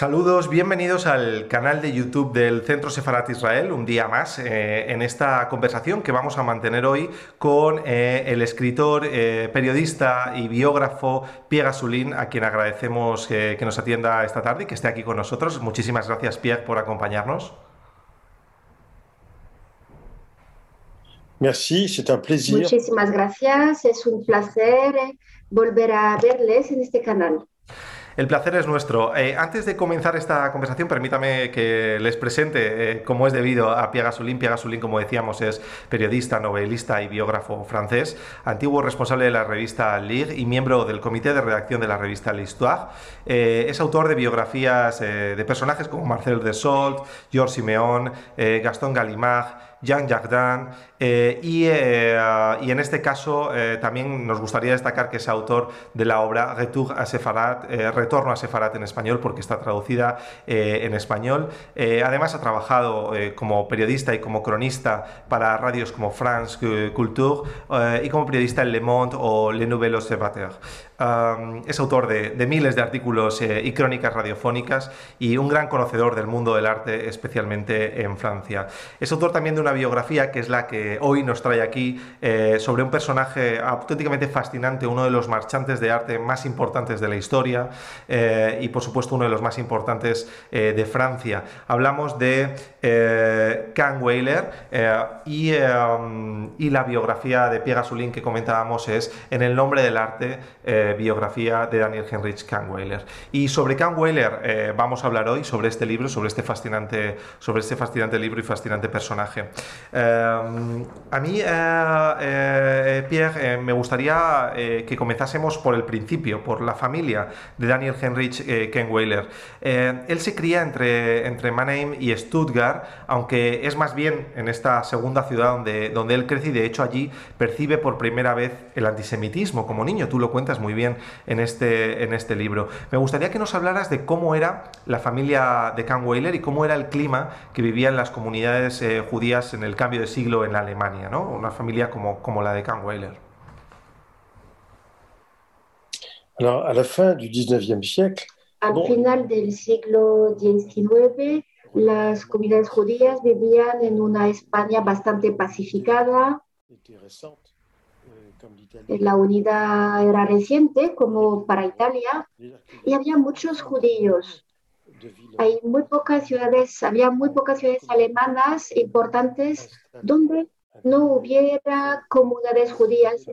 Saludos, bienvenidos al canal de YouTube del Centro Sefarat Israel, un día más eh, en esta conversación que vamos a mantener hoy con eh, el escritor, eh, periodista y biógrafo Pierre Gasulin, a quien agradecemos que nos atienda esta tarde y que esté aquí con nosotros. Muchísimas gracias, Pierre, por acompañarnos. Merci, c'est un plaisir. Muchísimas gracias, es un placer volver a verles en este canal. El placer es nuestro. Eh, antes de comenzar esta conversación, permítame que les presente, eh, como es debido, a Pierre Gasolin. Pierre Gasolin, como decíamos, es periodista, novelista y biógrafo francés, antiguo responsable de la revista Ligue y miembro del comité de redacción de la revista L'Histoire. Eh, es autor de biografías de personajes como Marcel Desault, Georges Simeón, Gaston Gallimard, Jean Jardin, eh, eh, y, en este caso eh, también nos gustaría destacar que es autor de la obra Retour à Sefarat, Retorno a Sefarat en español, porque está traducida en español. además ha trabajado como periodista y como cronista para radios como France Culture y como periodista en Le Monde o Le Nouvel Es autor de, miles de artículos y crónicas radiofónicas y un gran conocedor del mundo del arte, especialmente en Francia. Es autor también de una biografía que es la que hoy nos trae aquí eh, sobre un personaje auténticamente fascinante, uno de los marchantes de arte más importantes de la historia eh, y por supuesto uno de los más importantes eh, de Francia. Hablamos de Can Weiler y, y, la biografía de Pierre Gasolin que comentábamos es En el nombre del arte, biografía de Daniel Heinrich Weiler. Y sobre Weiler vamos a hablar hoy, sobre este libro, sobre este fascinante, sobre este fascinante libro y fascinante personaje. Em, a mí, eh, eh, Pierre, eh, me gustaría que comenzásemos por el principio, por la familia de Daniel Heinrich Weiler. él se cría entre, entre Mannheim y Stuttgart, aunque es más bien en esta segunda ciudad donde, donde él crece y de hecho allí percibe por primera vez el antisemitismo como niño. Tú lo cuentas muy bien en este, en este libro. Me gustaría que nos hablaras de cómo era la familia de Weiler y cómo era el clima que vivía en las comunidades judías en el cambio de siglo en la Alemania, ¿no? Una familia como, como la de Kahnweiler. Alors, à la fin du 19e siècle, al final del siglo XIX, las comunidades judías vivían en una España bastante pacificada. La unidad era reciente, como para Italia, y había muchos judíos. Hay muy pocas ciudades, había muy pocas ciudades alemanas importantes donde no hubiera comunidades judías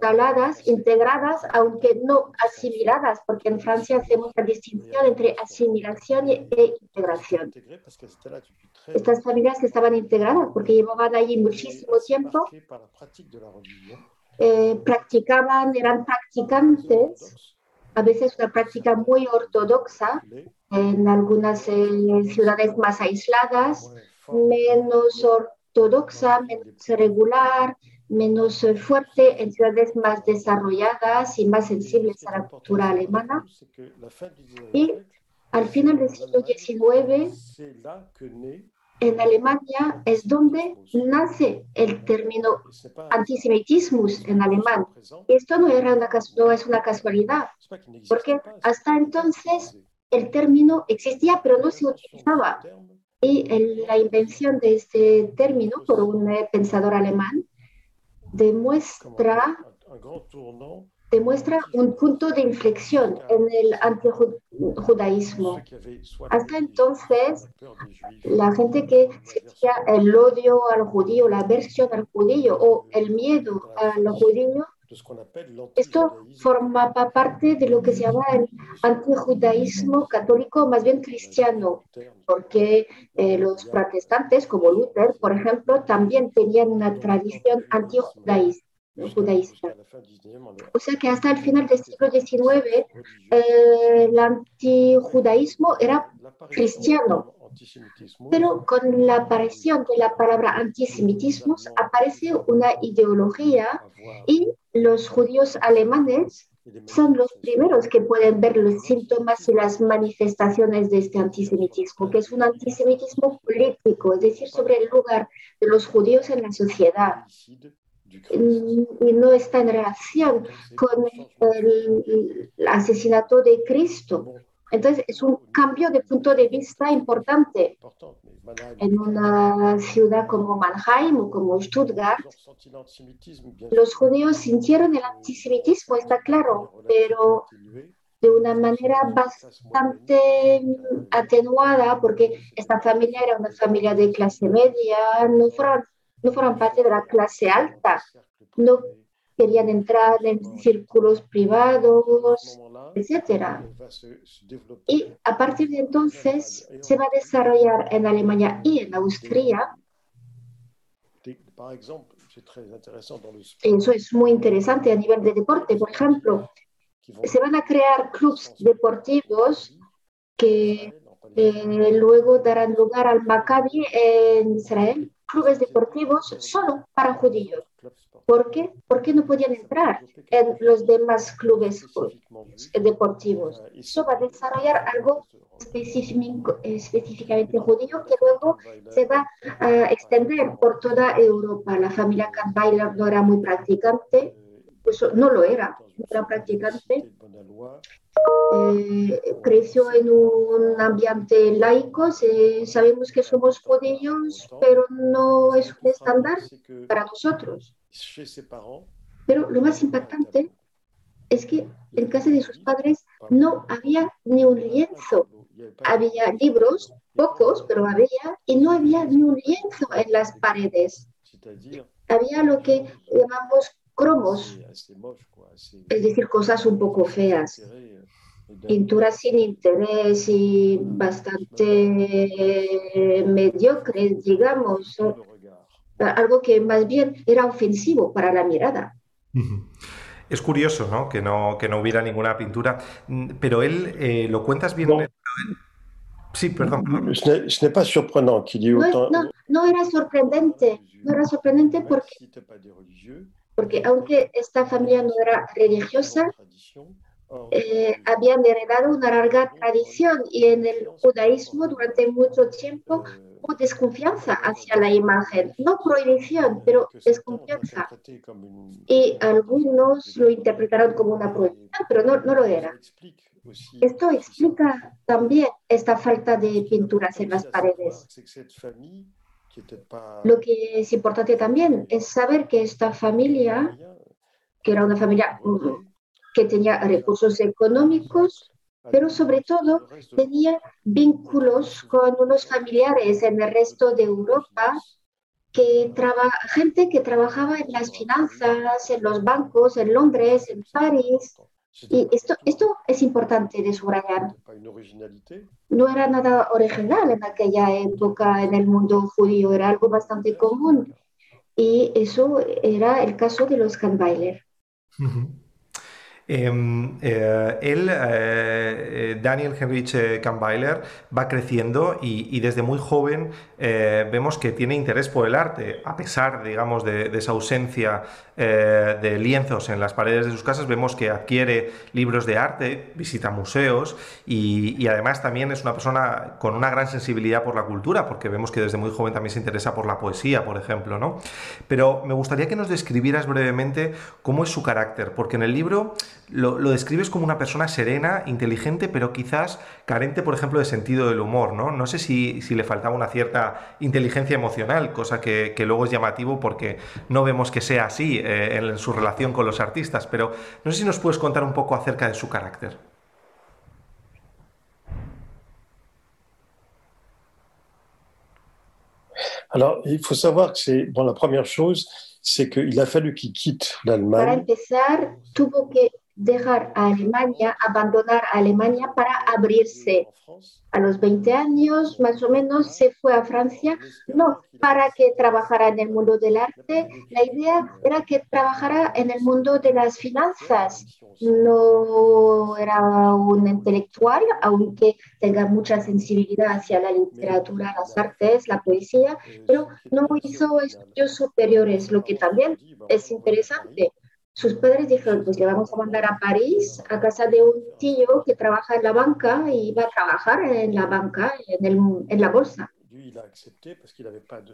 instaladas, integradas, aunque no asimiladas, porque en Francia hacemos la distinción entre asimilación e integración. Estas familias que estaban integradas, porque llevaban allí muchísimo tiempo, eh, practicaban, eran practicantes, a veces una práctica muy ortodoxa, en algunas eh, ciudades más aisladas, menos ortodoxa, menos regular, menos fuerte en ciudades más desarrolladas y más sensibles a la cultura alemana. Y al final del siglo XIX, en Alemania es donde nace el término antisemitismo en alemán. Esto no, era una, no es una casualidad, porque hasta entonces el término existía, pero no se utilizaba. Y la invención de este término por un eh, pensador alemán demuestra, demuestra un punto de inflexión en el antijudaísmo. Hasta entonces, la gente que sentía el odio al judío, la aversión al judío o el miedo al judío, esto formaba parte de lo que se llama el antijudaísmo católico, más bien cristiano, porque eh, los protestantes, como Luther, por ejemplo, también tenían una tradición antijudaísta. O sea que hasta el final del siglo XIX eh, el antijudaísmo era cristiano. Pero con la aparición de la palabra antisemitismo aparece una ideología y los judíos alemanes son los primeros que pueden ver los síntomas y las manifestaciones de este antisemitismo, que es un antisemitismo político, es decir, sobre el lugar de los judíos en la sociedad. Y no está en relación con el, asesinato de Cristo. Entonces, es un cambio de punto de vista importante. En una ciudad como Mannheim o como Stuttgart, los judíos sintieron el antisemitismo, está claro, pero de una manera bastante atenuada, porque esta familia era una familia de clase media, no fueron, no fueron parte de la clase alta, querían entrar en círculos privados, etcétera. Y a partir de entonces se va a desarrollar en Alemania y en Austria. Eso es muy interesante a nivel de deporte. Por ejemplo, se van a crear clubes deportivos que eh, luego darán lugar al Maccabi en Israel, clubes deportivos solo para judíos. ¿Por qué? Porque no podían entrar en los demás clubes deportivos. Eso va a desarrollar algo específicamente judío que luego se va a extender por toda Europa. La familia Kahnweiler no era muy practicante, eso no lo era, no era practicante. Eh, creció en un ambiente laico, sabemos que somos judíos, pero no es un estándar para nosotros. Pero lo más impactante es que en casa de sus padres no había ni un lienzo. Había libros, pocos, pero había, y no había ni un lienzo en las paredes. Había lo que llamamos cromos, es decir, cosas un poco feas. Pinturas sin interés y bastante mediocres, digamos algo que más bien era ofensivo para la mirada. Es curioso, ¿no? Que no, que no hubiera ninguna pintura, mm, pero él eh, lo cuentas bien. Sí, perdón. No, no, era sorprendente, no era sorprendente porque, porque aunque esta familia no era religiosa, eh, habían heredado una larga tradición y en el judaísmo durante mucho tiempo o desconfianza hacia la imagen, no prohibición, pero desconfianza. Y algunos lo interpretaron como una prohibición, pero no, no lo era. Esto explica también esta falta de pinturas en las paredes. Lo que es importante también es saber que esta familia, que era una familia mm, que tenía recursos económicos, pero sobre todo tenía vínculos con unos familiares en el resto de Europa, que gente que trabajaba en las finanzas, en los bancos, en Londres, en París. Y esto, esto es importante de subrayar. No era nada original en aquella época en el mundo judío, era algo bastante común. Y eso era el caso de los Kahnweiler. Em, eh, él, eh, eh, Daniel Heinrich Kahnweiler, va creciendo y, desde muy joven vemos que tiene interés por el arte, a pesar, digamos, de, esa ausencia de lienzos en las paredes de sus casas, vemos que adquiere libros de arte, visita museos y, además también es una persona con una gran sensibilidad por la cultura, porque vemos que desde muy joven también se interesa por la poesía, por ejemplo, ¿no? Pero me gustaría que nos describieras brevemente cómo es su carácter, porque en el libro lo, describes como una persona serena, inteligente, pero quizás carente, por ejemplo, de sentido del humor, ¿no? No sé si, le faltaba una cierta inteligencia emocional, cosa que, luego es llamativo porque no vemos que sea así eh, en, su relación con los artistas, pero no sé si nos puedes contar un poco acerca de su carácter. Alors, il faut savoir que c'est, bon, la première chose, c'est qu'il a fallu qu'il quitte l'Allemagne. Para empezar, tuvo que dejar a Alemania, abandonar a Alemania para abrirse. A los 20 años, más o menos, se fue a Francia, no para que trabajara en el mundo del arte, la idea era que trabajara en el mundo de las finanzas. No era un intelectual, aunque tenga mucha sensibilidad hacia la literatura, las artes, la poesía, pero no hizo estudios superiores, lo que también es interesante sus padres dijeron, pues le vamos a mandar a París, a casa de un tío que trabaja en la banca y va a trabajar en la banca, en, el, en la bolsa.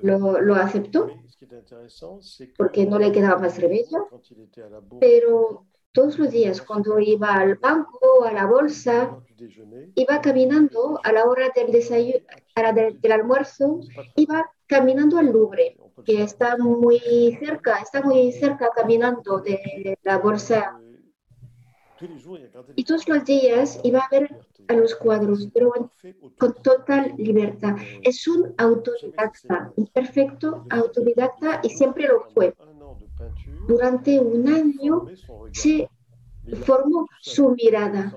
Lo, lo, aceptó porque no le quedaba más remedio, pero todos los días cuando iba al banco, a la bolsa, iba caminando a la hora del, desayuno, del almuerzo, iba caminando al Louvre que está muy cerca, está muy cerca caminando de la bolsa. Y todos los días iba a ver a los cuadros, pero con total libertad. Es un autodidacta, un perfecto autodidacta y siempre lo fue. Durante un año se formó su mirada.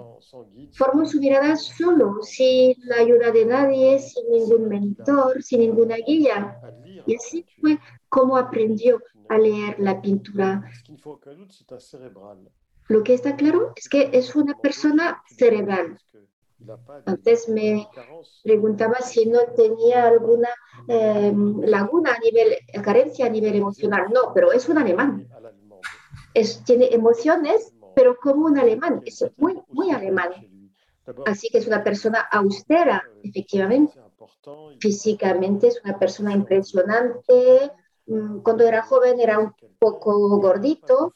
Formó su mirada solo, sin la ayuda de nadie, sin ningún mentor, sin ninguna guía. Y así fue como aprendió a leer la pintura. Lo que está claro es que es una persona cerebral. Antes me preguntaba si no tenía alguna em, laguna a nivel, carencia a nivel emocional. No, pero es un alemán. Tiene emociones, pero como un alemán. Es muy, muy alemán. Así que es una persona austera, efectivamente. Físicamente es una persona impresionante. Mm, cuando era joven era un poco gordito.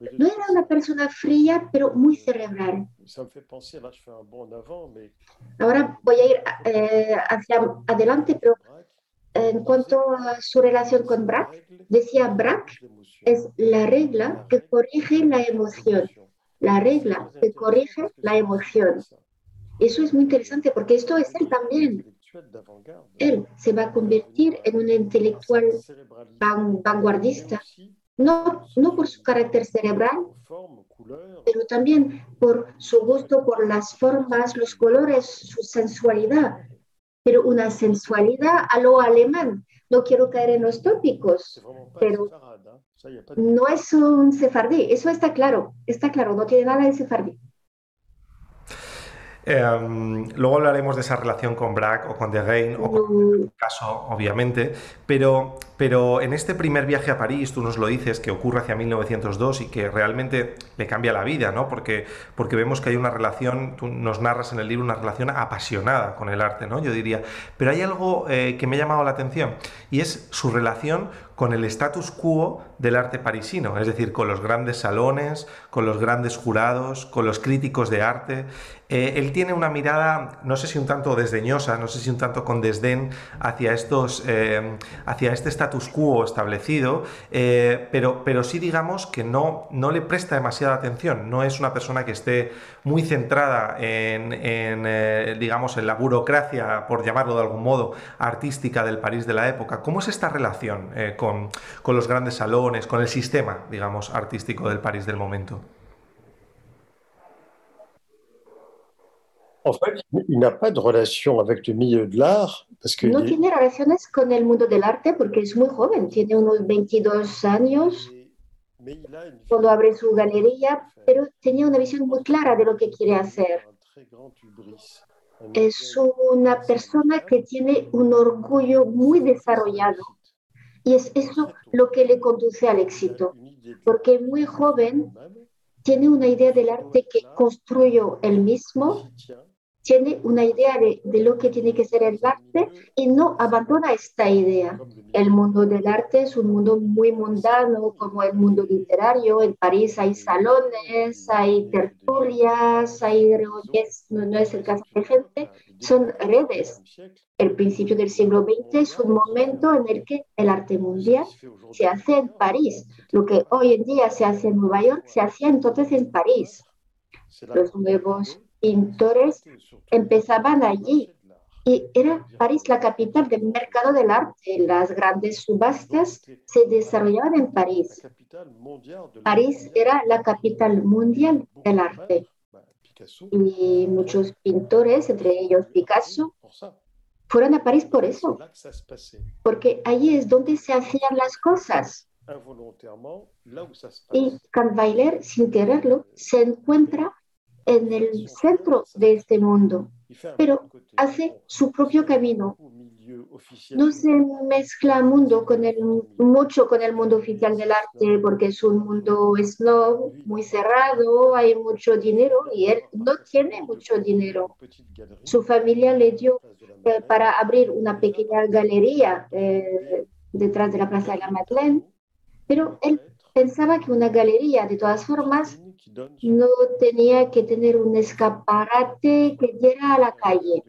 No era una persona fría, pero muy cerebral. Ahora voy a ir eh, hacia adelante, pero en cuanto a su relación con Braque, decía Braque es la regla que corrige la emoción. La regla que corrige la emoción. Eso es muy interesante porque esto es él también. Él se va a convertir en un intelectual vanguardista, no, no por su carácter cerebral, pero también por su gusto por las formas, los colores, su sensualidad, pero una sensualidad a lo alemán. No quiero caer en los tópicos, pero no es un sefardí, eso está claro, está claro, no tiene nada de sefardí. Em, luego hablaremos de esa relación con Braque o con De Gain, o con el caso, obviamente, pero, pero en este primer viaje a París, tú nos lo dices, que ocurre hacia 1902 y que realmente le cambia la vida, ¿no? Porque, porque vemos que hay una relación, tú nos narras en el libro una relación apasionada con el arte, ¿no? Yo diría, pero hay algo eh, que me ha llamado la atención y es su relación con el status quo del arte parisino, es decir, con los grandes salones, con los grandes jurados, con los críticos de arte. Eh, él tiene una mirada, no sé si un tanto desdeñosa, no sé si un tanto con desdén hacia, estos, eh, hacia este status quo establecido, eh, pero, pero sí digamos que no, no le presta demasiada atención, no es una persona que esté muy centrada en, en digamos, en la burocracia, por llamarlo de algún modo, artística del París de la época. ¿Cómo es esta relación con con, los grandes salones, con el sistema, digamos, artístico del París del momento. En fait, il n'a pas de relation avec le milieu de l'art parce que no tiene relaciones con el mundo del arte porque es muy joven, tiene unos 22 años cuando abre su galería, pero tenía una visión muy clara de lo que quiere hacer. Es una persona que tiene un orgullo muy desarrollado y es eso lo que le conduce al éxito, porque muy joven tiene una idea del arte que construyó él mismo tiene una idea de, lo que tiene que ser el arte y no abandona esta idea. El mundo del arte es un mundo muy mundano, como el mundo literario. En París hay salones, hay tertulias, hay reuniones, no, es el caso de gente, son redes. El principio del siglo XX es un momento en el que el arte mundial se hace en París. Lo que hoy en día se hace en Nueva York se hacía entonces en París. Los nuevos pintores empezaban allí. Y era París la capital del mercado del arte. Las grandes subastas se desarrollaban en París. París era la capital mundial del arte. Y muchos pintores, entre ellos Picasso, fueron a París por eso. Porque allí es donde se hacían las cosas. Y Kahnweiler, sin quererlo, se encuentra en el centro de este mundo. pero hace su propio camino. No se mezcla mundo con el, mucho con el mundo oficial del arte porque es un mundo snob, muy cerrado, hay mucho dinero y él no tiene mucho dinero. Su familia le dio eh, para abrir una pequeña galería eh, detrás de la Plaza de la Madeleine, pero él pensaba que una galería, de todas formas, no tenía que tener un escaparate que diera a la calle.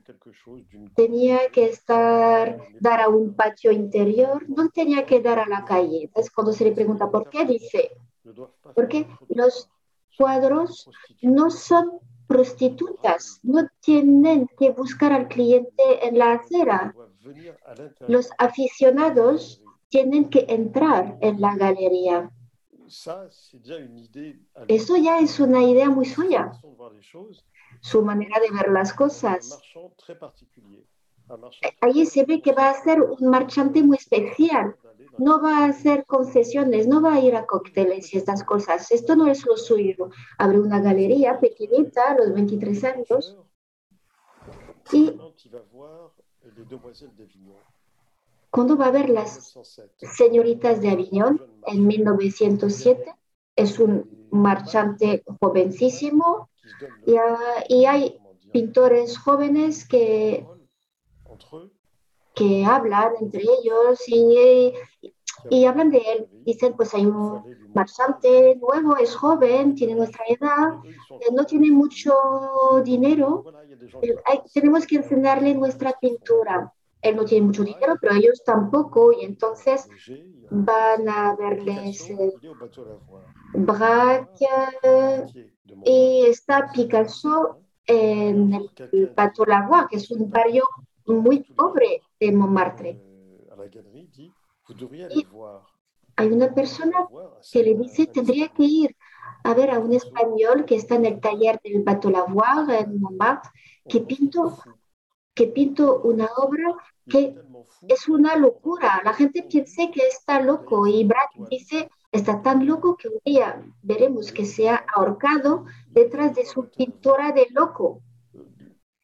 Tenía que estar, dar a un patio interior, no tenía que dar a la calle. Entonces, cuando se le pregunta por qué, dice, porque los cuadros no son prostitutas, no tienen que buscar al cliente en la acera. Los aficionados tienen que entrar en la galería. Eso ya es una idea muy suya, su manera de ver las cosas. Allí se ve que va a ser un marchante muy especial. No va a hacer concesiones, no va a ir a cócteles y estas cosas. Esto no es lo suyo. Abre una galería pequeñita a los 23 años y cuando va a ver las señoritas de Aviñón en 1907, es un marchante jovencísimo. Y, hay pintores jóvenes que, que hablan entre ellos y, y hablan de él. Dicen, pues hay un marchante nuevo, es joven, tiene nuestra edad, no tiene mucho dinero, tenemos que enseñarle nuestra pintura él no tiene mucho dinero, pero ellos tampoco, y entonces van a verles eh, Braque y está Picasso en el Bateau Lavoie, que es un barrio muy pobre de Montmartre. Y hay una persona que le dice, tendría que ir a ver a un español que está en el taller del Bateau Lavoie en Montmartre, que pintó que pinto una obra que es una locura. La gente piensa que está loco y Brad dice, está tan loco que un día veremos que se ha ahorcado detrás de su pintura de loco.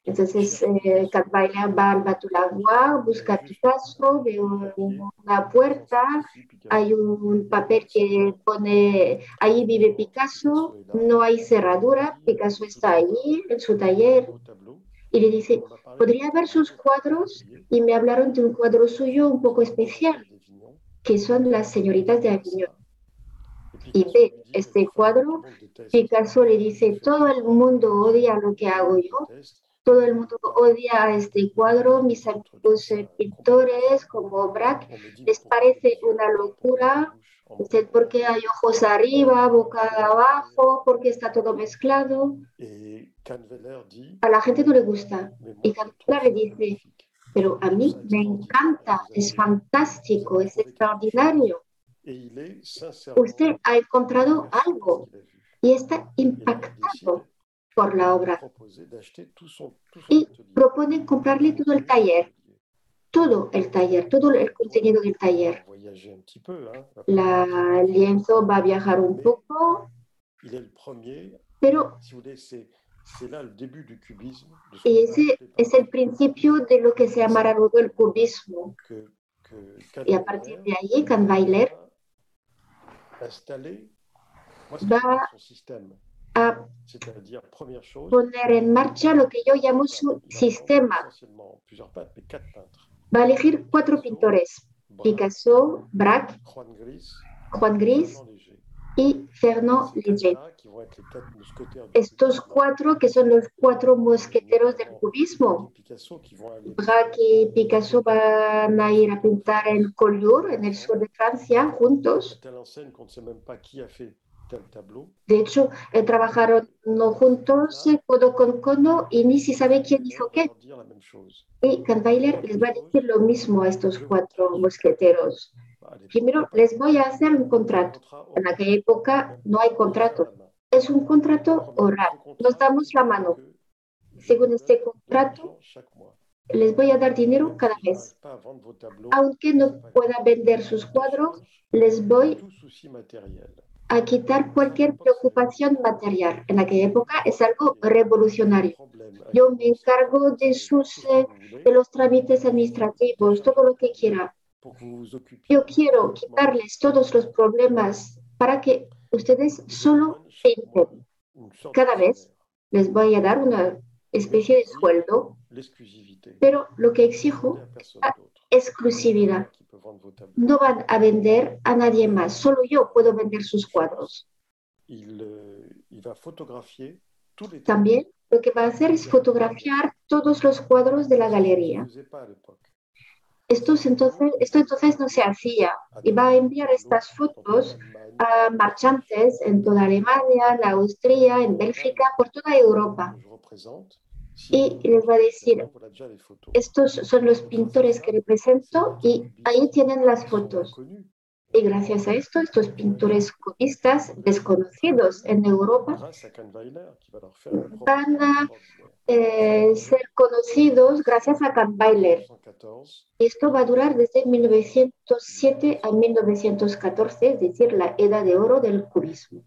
Entonces, eh, va al Batulagua, busca Picasso, ve una puerta, hay un papel que pone, ahí vive Picasso, no hay cerradura, Picasso está ahí en su taller, y le dice, ¿podría ver sus cuadros? Y me hablaron de un cuadro suyo un poco especial, que son las señoritas de Aviñón. Y ve este cuadro, Picasso le dice, todo el mundo odia lo que hago yo, todo el mundo odia este cuadro, mis amigos pintores como Braque, les parece una locura, Usted porque hay ojos arriba, boca abajo, porque está todo mezclado. A la gente no le gusta. Y Canveller le dice, pero a mí me encanta, es fantástico, es extraordinario. Usted ha encontrado algo y está impactado por la obra. Y propone comprarle todo el taller. Todo el taller, todo el contenido del taller. La lienzo va a viajar un poco, pero y ese es el principio de lo que se llamará luego el cubismo. Y a partir de ahí, Kahnweiler va a poner en marcha lo que yo llamo su sistema va a elegir cuatro pintores, Picasso, Braque, Juan Gris y Fernand Léger. Estos cuatro que son los cuatro mosqueteros del cubismo. Braque y Picasso van a ir a pintar en Collioure, en el sur de Francia, juntos. De hecho, eh, trabajaron no juntos, codo con codo, y ni se sabe quién hizo qué. Y Kahnweiler les va a decir lo mismo a estos cuatro mosqueteros. Primero, les voy a hacer un contrato. En aquella época no hay contrato. Es un contrato oral. Nos damos la mano. Según este contrato, les voy a dar dinero cada mes. Aunque no pueda vender sus cuadros, les voy a quitar cualquier preocupación material. En aquella época es algo revolucionario. Yo me encargo de, sus, de los trámites administrativos, todo lo que quiera. Yo quiero quitarles todos los problemas para que ustedes solo pinten. Cada vez les voy a dar una especie de sueldo, pero lo que exijo es exclusividad. No van a vender a nadie más, solo yo puedo vender sus cuadros. También lo que va a hacer es fotografiar todos los cuadros de la galería. Esto entonces, esto entonces no se hacía y va a enviar estas fotos a marchantes en toda Alemania, en Austria, en Bélgica, por toda Europa. Y les va a decir, estos son los pintores que represento y ahí tienen las fotos. Y gracias a esto, estos pintores cubistas desconocidos en Europa van a eh, ser conocidos gracias a Kahnweiler. Esto va a durar desde 1907 a 1914, es decir, la edad de oro del cubismo.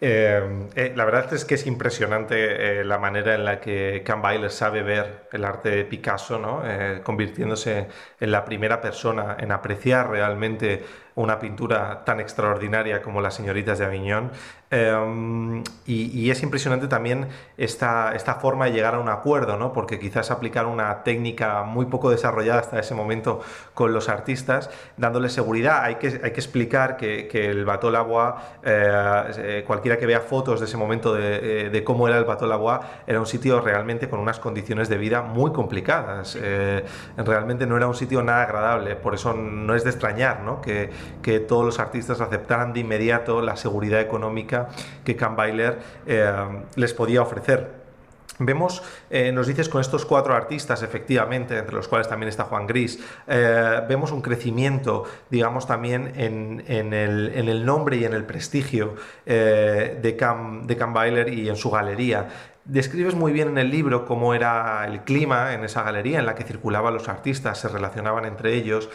Eh, eh, la verdad es que es impresionante la manera en la que Kahnweiler sabe ver el arte de Picasso, ¿no? convirtiéndose en la primera persona en apreciar realmente una pintura tan extraordinaria como Las señoritas de Aviñón. Em, y, es impresionante también esta, esta forma de llegar a un acuerdo, ¿no? porque quizás aplicar una técnica muy poco desarrollada hasta ese momento con los artistas, dándole seguridad. Hay que, hay que explicar que, que el Bateau Labois, eh, eh, cualquiera que vea fotos de ese momento de, eh, de, cómo era el Bateau Labois, era un sitio realmente con unas condiciones de vida muy complicadas. realmente no era un sitio nada agradable, por eso no es de extrañar ¿no? que, que todos los artistas aceptaran de inmediato la seguridad económica que Kahnweiler eh, les podía ofrecer. Vemos, eh, nos dices con estos cuatro artistas, efectivamente, entre los cuales también está Juan Gris, eh, vemos un crecimiento, digamos, también en, el, nombre y en el prestigio de, Cam, de y en su galería. Describes muy bien en el libro cómo era el clima en esa galería en la que circulaban los artistas, se relacionaban entre ellos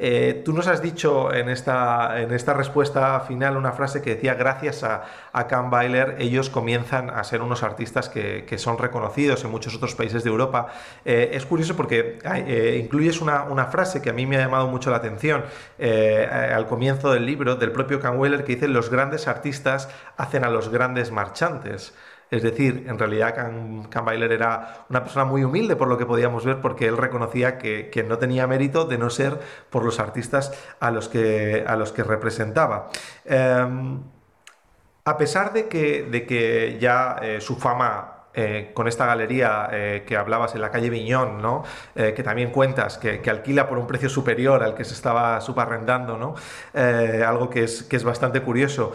eh, tú nos has dicho en esta, en esta respuesta final una frase que decía, gracias a, a Cam ellos comienzan a ser unos artistas que, son reconocidos en muchos otros países de Europa. Eh, es curioso porque eh, incluyes una, una, frase que a mí me ha llamado mucho la atención al comienzo del libro del propio Cam Bailer que dice, los grandes artistas hacen a los grandes marchantes. Es decir, en realidad Can, era una persona muy humilde por lo que podíamos ver porque él reconocía que, no tenía mérito de no ser por los artistas a los que, representaba. Em, a pesar de que, de que ya eh, su fama eh, con esta galería eh, que hablabas en la calle Viñón, ¿no? Eh, que también cuentas, que, alquila por un precio superior al que se estaba subarrendando, ¿no? algo que es, que es bastante curioso.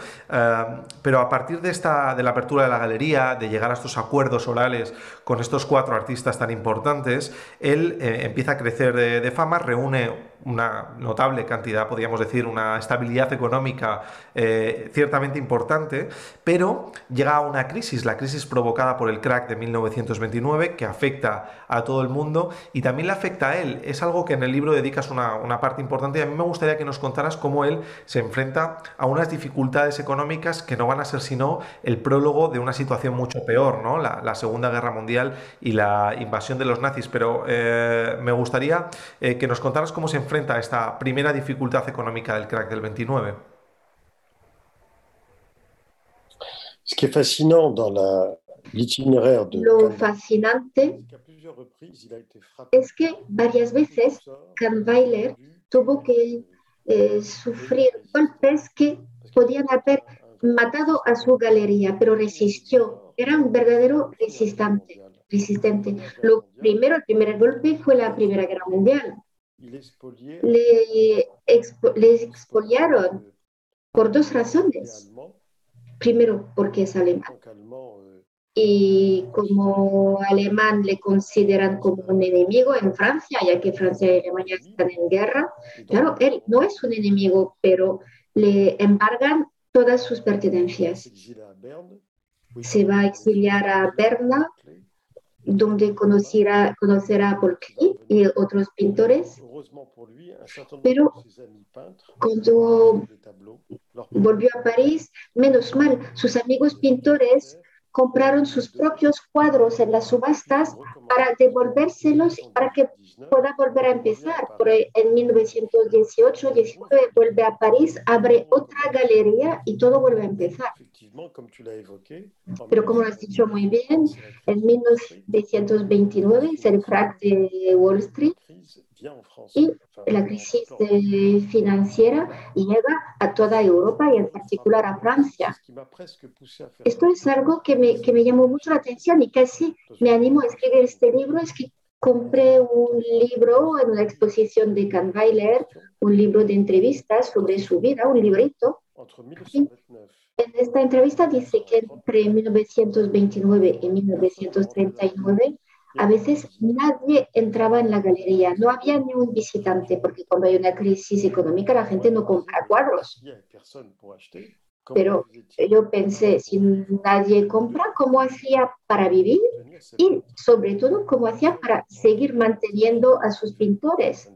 pero a partir de, esta, de la apertura de la galería, de llegar a estos acuerdos orales con estos cuatro artistas tan importantes, él empieza a crecer de fama, reúne una notable cantidad, podríamos decir, una estabilidad económica eh, ciertamente importante, pero llega a una crisis, la crisis provocada por el crack de 1929, que afecta a todo el mundo y también le afecta a él. Es algo que en el libro dedicas una, parte importante a mí me gustaría que nos contaras cómo él se enfrenta a unas dificultades económicas que no van a ser sino el prólogo de una situación mucho peor, ¿no? la, Segunda Guerra Mundial y la invasión de los nazis. Pero eh, me gustaría eh, que nos contaras cómo se enfrenta enfrenta a esta primera dificultad económica del crack del 29 Ce qui est fascinant dans l'itinéraire de Lo fascinante es que varias veces Kahnweiler tuvo que eh, sufrir golpes que podían haber matado a su galería, pero resistió. Era un verdadero resistente. Resistente. Lo primero, el primer golpe fue la Primera Guerra Mundial le les expoliaron por dos razones. Primero, porque es alemán. Y como alemán le consideran como un enemigo en Francia, ya que Francia y Alemania están en guerra. Claro, él no es un enemigo, pero le embargan todas sus pertenencias. Se va a exiliar a Berna donde conocerá, conocerá a Paul Klee y otros pintores. Pero cuando volvió a París, menos mal, sus amigos pintores compraron sus propios cuadros en las subastas para devolvérselos para que pueda volver a empezar. Pero en 1918-19 vuelve a París, abre otra galería y todo vuelve a empezar. Pero como lo has dicho muy bien, en 1929 es el crack de Wall Street y la crisis financiera llega a toda Europa y en particular a Francia. Esto es algo que me, que me llamó mucho la atención y casi me animó a escribir este libro, es que compré un libro en una exposición de Kahnweiler, un libro de entrevistas sobre su vida, un librito. En esta entrevista dice que entre 1929 y 1939 a veces nadie entraba en la galería, no había ni un visitante, porque cuando hay una crisis económica la gente no compra cuadros. Pero yo pensé, si nadie compra, ¿cómo hacía para vivir? Y sobre todo, ¿cómo hacía para seguir manteniendo a sus pintores?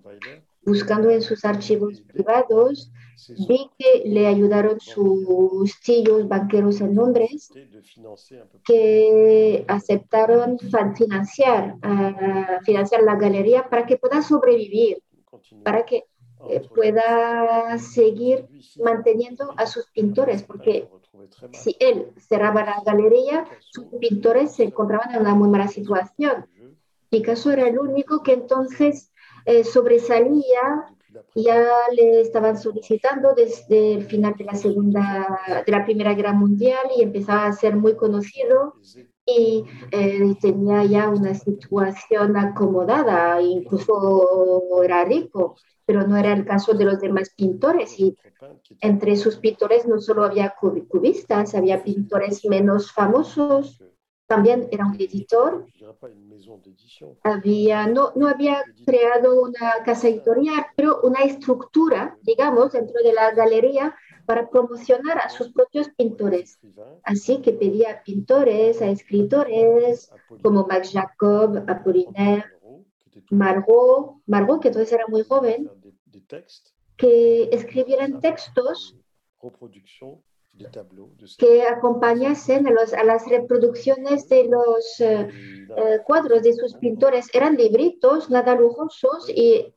Buscando en sus archivos privados, vi que le ayudaron sus tíos banqueros en Londres que aceptaron financiar, uh, financiar la galería para que pueda sobrevivir, para que eh, pueda seguir manteniendo a sus pintores, porque si él cerraba la galería, sus pintores se encontraban en una muy mala situación. Picasso era el único que entonces eh, sobresalía ya le estaban solicitando desde el final de la segunda, de la Primera Guerra Mundial y empezaba a ser muy conocido y eh, tenía ya una situación acomodada, incluso era rico, pero no era el caso de los demás pintores. Y entre sus pintores no solo había cubistas, había pintores menos famosos, también era un editor. Había, no, no había creado una casa editorial, pero una estructura, digamos, dentro de la galería para promocionar a sus propios pintores. Así que pedía a pintores, a escritores como Max Jacob, Apollinaire, Margot, Margot, que entonces era muy joven, que escribieran textos que acompañasen a, las reproducciones de los eh, eh, cuadros de sus pintores. Eran libritos, nada lujosos, y,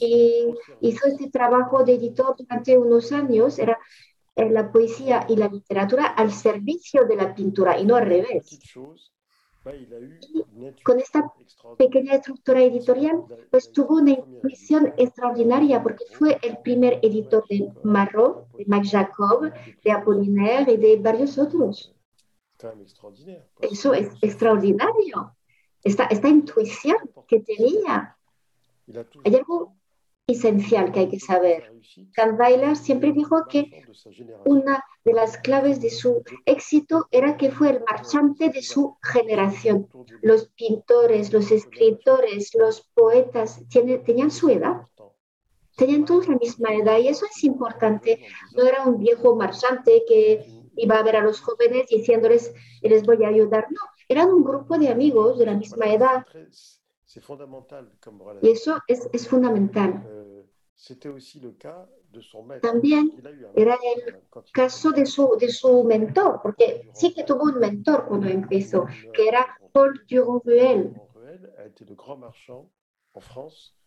y hizo este trabajo de editor durante unos años. Era eh, la poesía y la literatura al servicio de la pintura y no al revés con esta pequeña estructura editorial, pues tuvo una intuición extraordinaria porque fue el primer editor de Marot, de Max Jacob, de Apollinaire y de varios otros. Eso es extraordinario. Esta, esta intuición que tenía. Hay algo esencial que hay que saber. Kahnweiler siempre dijo que una de las claves de su éxito era que fue el marchante de su generación. Los pintores, los escritores, los poetas tenían su edad. Tenían todos la misma edad y eso es importante. No era un viejo marchante que iba a ver a los jóvenes diciéndoles, les voy a ayudar. No, eran un grupo de amigos de la misma edad y eso es, es fundamental. Euh, También era el caso de su, de su mentor, porque sí que tuvo un mentor cuando empezó, que era Paul Duruel.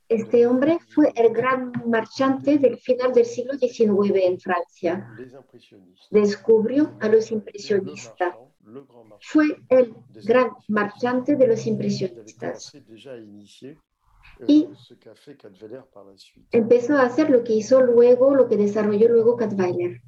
Este hombre fue el gran marchante del final del siglo XIX en Francia. Descubrió a los impresionistas fue el gran marchante de los impresionistas. Y empezó a hacer lo que hizo luego, lo que desarrolló luego Katveiler.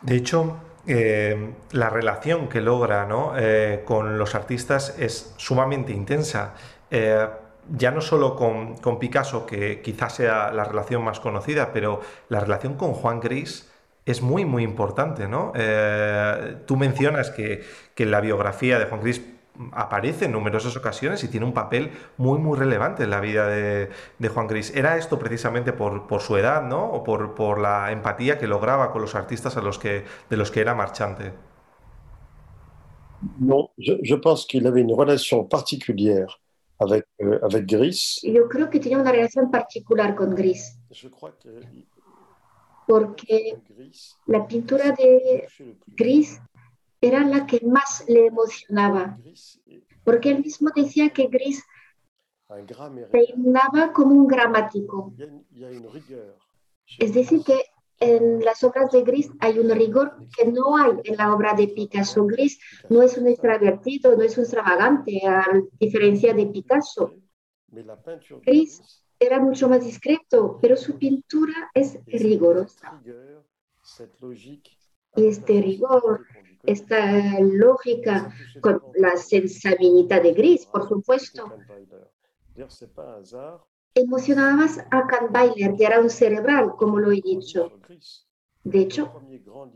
De hecho, eh, la relación que logra eh, con los artistas es sumamente intensa. Eh, ya no solo con, con, Picasso, que quizás sea la relación más conocida, pero la relación con Juan Gris es muy, muy importante, ¿no? Eh, tú mencionas que, que, la biografía de Juan Cris aparece en numerosas ocasiones y tiene un papel muy, muy relevante en la vida de, de Juan Cris. ¿Era esto precisamente por, por, su edad, ¿no? O por, por la empatía que lograba con los artistas a los que, de los que era marchante? No, je, je pense qu'il avait une relation particulière avec, euh, avec Gris. Yo creo que tenía una relación particular con Gris. Je crois que porque la pintura de Gris era la que más le emocionaba, porque él mismo decía que Gris peinaba como un gramático. Es decir, que en las obras de Gris hay un rigor que no hay en la obra de Picasso. Gris no es un extravertido, no es un extravagante, a diferencia de Picasso. Gris era mucho más discreto, pero su pintura es rigurosa. Y este rigor, esta lógica, con la sensibilidad de Gris, por supuesto, emocionaba más a Kahnweiler, que era un cerebral, como lo he dicho. De hecho,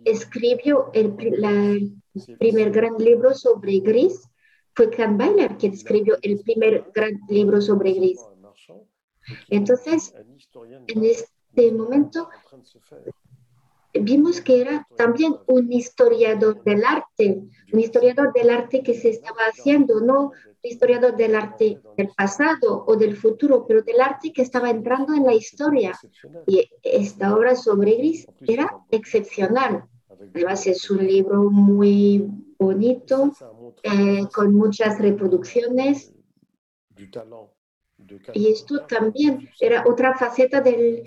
escribió el, primer gran libro sobre Gris. Fue Kahnweiler quien escribió el primer gran libro sobre Gris. Entonces, en este momento, vimos que era también un historiador del arte, un historiador del arte que se estaba haciendo, no un historiador del arte del pasado o del futuro, pero del arte que estaba entrando en la historia. Y esta obra sobre Gris era excepcional. Además, es un libro muy bonito, eh, con muchas reproducciones. Y esto también era otra faceta del,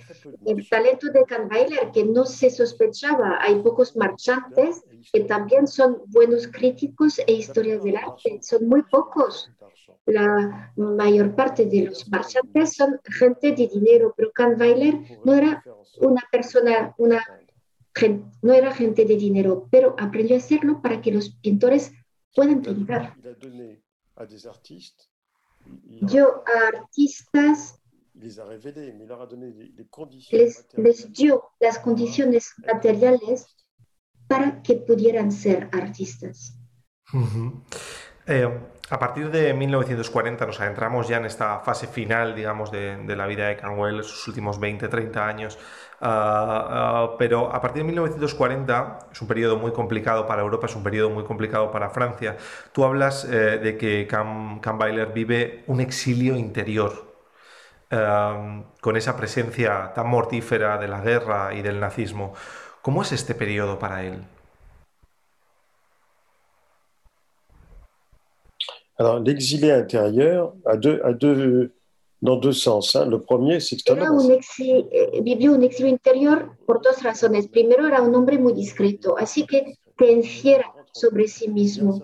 talento de Kahnweiler que no se sospechaba. Hay pocos marchantes que también son buenos críticos e historias del arte. Son muy pocos. La mayor parte de los marchantes son gente de dinero, pero Kahnweiler no era una persona, una, no era gente de dinero, pero aprendió a hacerlo para que los pintores puedan pintar dio a artistas, les, les dio las condiciones materiales para que pudieran ser artistas. eh, a partir de 1940 nos adentramos ya en esta fase final, digamos, de, la vida de Canwell, sus últimos 20, 30 años. Uh, uh, pero a partir de 1940 es un periodo muy complicado para Europa, es un periodo muy complicado para Francia. Tú hablas eh, de que Kahnweiler vive un exilio interior, uh, con esa presencia tan mortífera de la guerra y del nazismo. ¿Cómo es este periodo para él? Alors, l'exilé intérieur a deux, a deux, dans deux sens. Hein. Le premier, c'est que era un exi, eh, vivió un exilio interior por dos razones. Primero, era un hombre muy discreto, así que te encierra sobre sí mismo.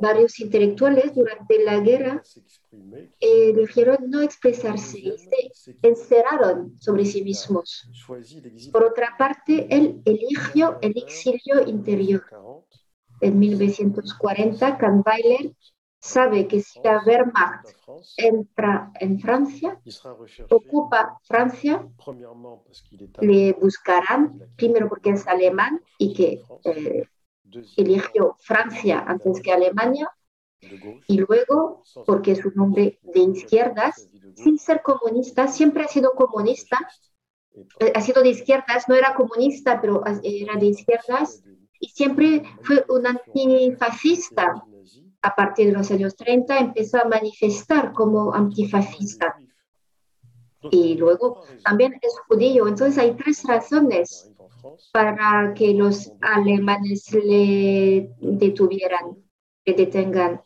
Varios intelectuales durante la guerra eh, eligieron no expresarse y se encerraron sobre sí mismos. Por otra parte, él eligió el exilio interior en 1940, Kahnweiler sabe que si la Wehrmacht entra en Francia, ocupa Francia, le buscarán, primero porque es alemán y que eh, eligió Francia antes que Alemania, y luego porque es un hombre de izquierdas, sin ser comunista, siempre ha sido comunista, eh, ha sido de izquierdas, no era comunista, pero era de izquierdas, y siempre fue un antifascista. A partir de los años 30 empezó a manifestar como antifascista. Y luego también es judío. Entonces hay tres razones para que los alemanes le detuvieran, le detengan,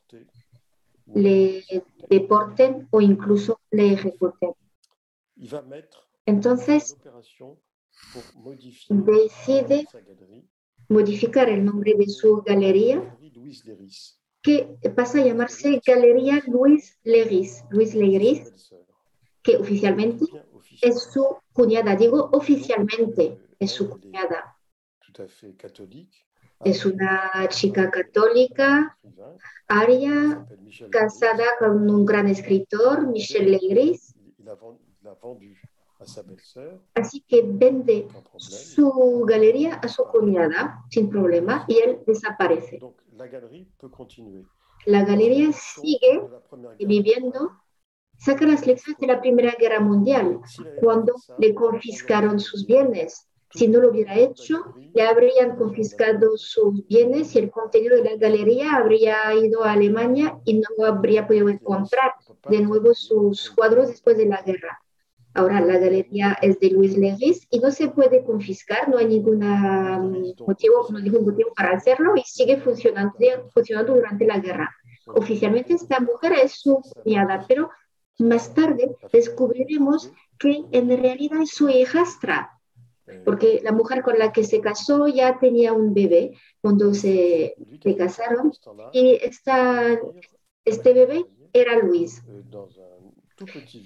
le deporten o incluso le ejecuten. Entonces decide modificar el nombre de su galería, que pasa a llamarse Galería Luis Leris, Luis Leris, que oficialmente es su cuñada, digo oficialmente es su cuñada. Es una chica católica, aria, casada con un gran escritor, Michel Legris. Así que vende su galería a su cuñada sin problema y él desaparece. La galería sigue viviendo, saca las lecciones de la Primera Guerra Mundial, cuando le confiscaron sus bienes. Si no lo hubiera hecho, le habrían confiscado sus bienes y el contenido de la galería habría ido a Alemania y no habría podido encontrar de nuevo sus cuadros después de la guerra. Ahora la galería es de Luis Legris y no se puede confiscar, no hay ninguna motivo, no ningún motivo para hacerlo y sigue funcionando, durante la guerra. Oficialmente esta mujer es su cuñada, pero más tarde descubriremos que en realidad es su hijastra, porque la mujer con la que se casó ya tenía un bebé cuando se, casaron y este bebé era Luis.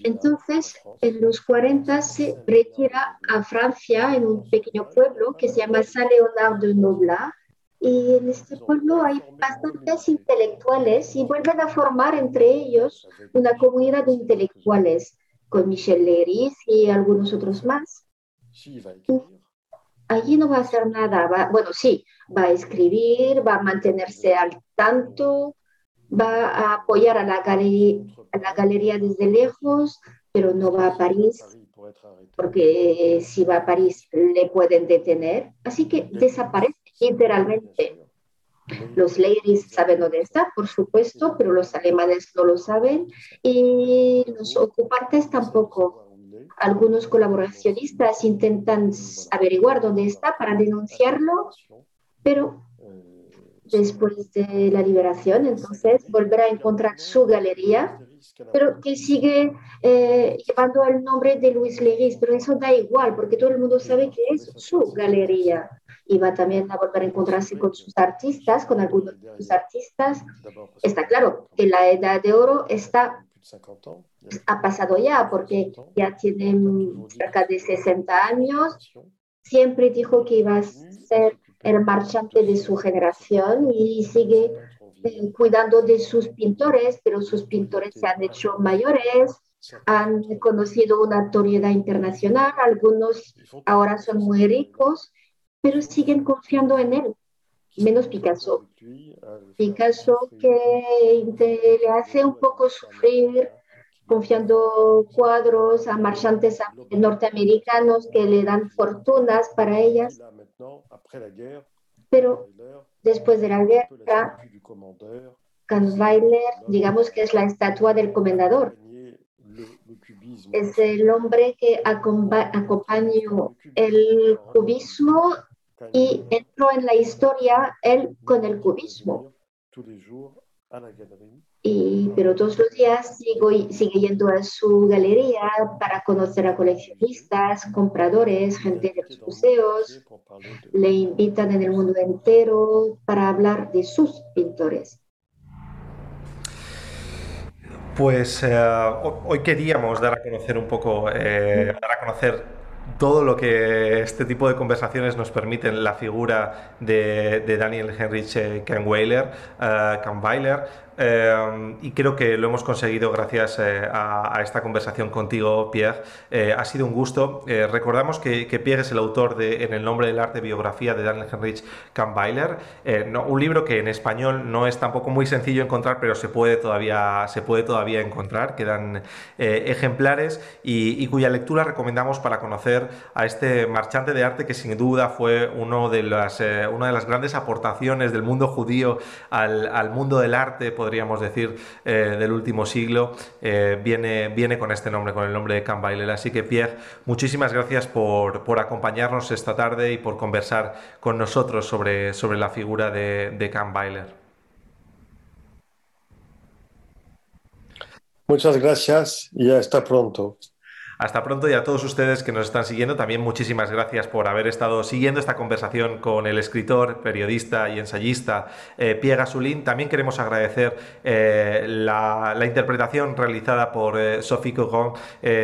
Entonces, en los 40 se retira a Francia en un pequeño pueblo que se llama Saint-Léonard de Noblat. Y en este pueblo hay bastantes intelectuales y vuelven a formar entre ellos una comunidad de intelectuales con Michel Léris y algunos otros más. Allí no va a hacer nada, bueno, sí, va a escribir, va a mantenerse al tanto, va a apoyar a la, galería, a la galería desde lejos, pero no va a París, porque si va a París le pueden detener. Así que desaparece literalmente. Los ladies saben dónde está, por supuesto, pero los alemanes no lo saben y los ocupantes tampoco. Algunos colaboracionistas intentan averiguar dónde está para denunciarlo, pero después de la liberación, entonces volverá a encontrar su galería, pero que sigue eh, llevando el nombre de Luis Legris, pero eso da igual, porque todo el mundo sabe que es su galería. Y va también a volver a encontrarse con sus artistas, con algunos de sus artistas. Está claro que la edad de oro está ha pasado ya, porque ya tienen cerca de 60 años. Siempre dijo que iba a ser el marchante de su generación y sigue eh, cuidando de sus pintores, pero sus pintores se han hecho mayores, han conocido una notoriedad internacional, algunos ahora son muy ricos, pero siguen confiando en él, menos Picasso. Picasso que le hace un poco sufrir confiando cuadros a marchantes norteamericanos que le dan fortunas para ellas pero después de la guerra, Kahnweiler, digamos que es la estatua del comendador. Es el hombre que acompañó el cubismo y entró en la historia él con el cubismo pero todos los días sigo, sigue yendo a su galería para conocer a coleccionistas, compradores, gente de los museos. Le invitan en el mundo entero para hablar de sus pintores. Pues eh, hoy queríamos dar a conocer un poco, eh, dar a conocer todo lo que este tipo de conversaciones nos permiten la figura de, Daniel Heinrich eh, Kahnweiler, Kahnweiler Em, y creo que lo hemos conseguido gracias eh, a, esta conversación contigo, Pierre. Eh, ha sido un gusto. Eh, recordamos que, Pierre es el autor de En el nombre del arte, biografía de Daniel Heinrich Kahnweiler, no, un libro que en español no es tampoco muy sencillo encontrar, pero se puede todavía, se puede todavía encontrar. Quedan ejemplares y, cuya lectura recomendamos para conocer a este marchante de arte que sin duda fue uno de las, una de las grandes aportaciones del mundo judío al, al mundo del arte podríamos decir, eh, del último siglo, eh, viene, viene con este nombre, con el nombre de Campbell. Así que, Pierre, muchísimas gracias por, por, acompañarnos esta tarde y por conversar con nosotros sobre, sobre la figura de, de Muchas gracias y hasta pronto. Hasta pronto y a todos ustedes que nos están siguiendo, también muchísimas gracias por haber estado siguiendo esta conversación con el escritor, periodista y ensayista eh, Gasulín. También queremos agradecer eh, la, interpretación realizada por eh, Sophie Cogon.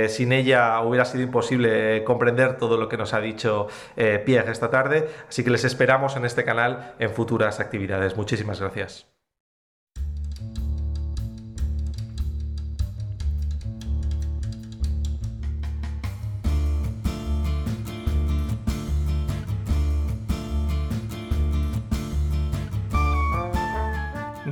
sin ella hubiera sido imposible comprender todo lo que nos ha dicho Pierre esta tarde, así que les esperamos en este canal en futuras actividades. Muchísimas gracias.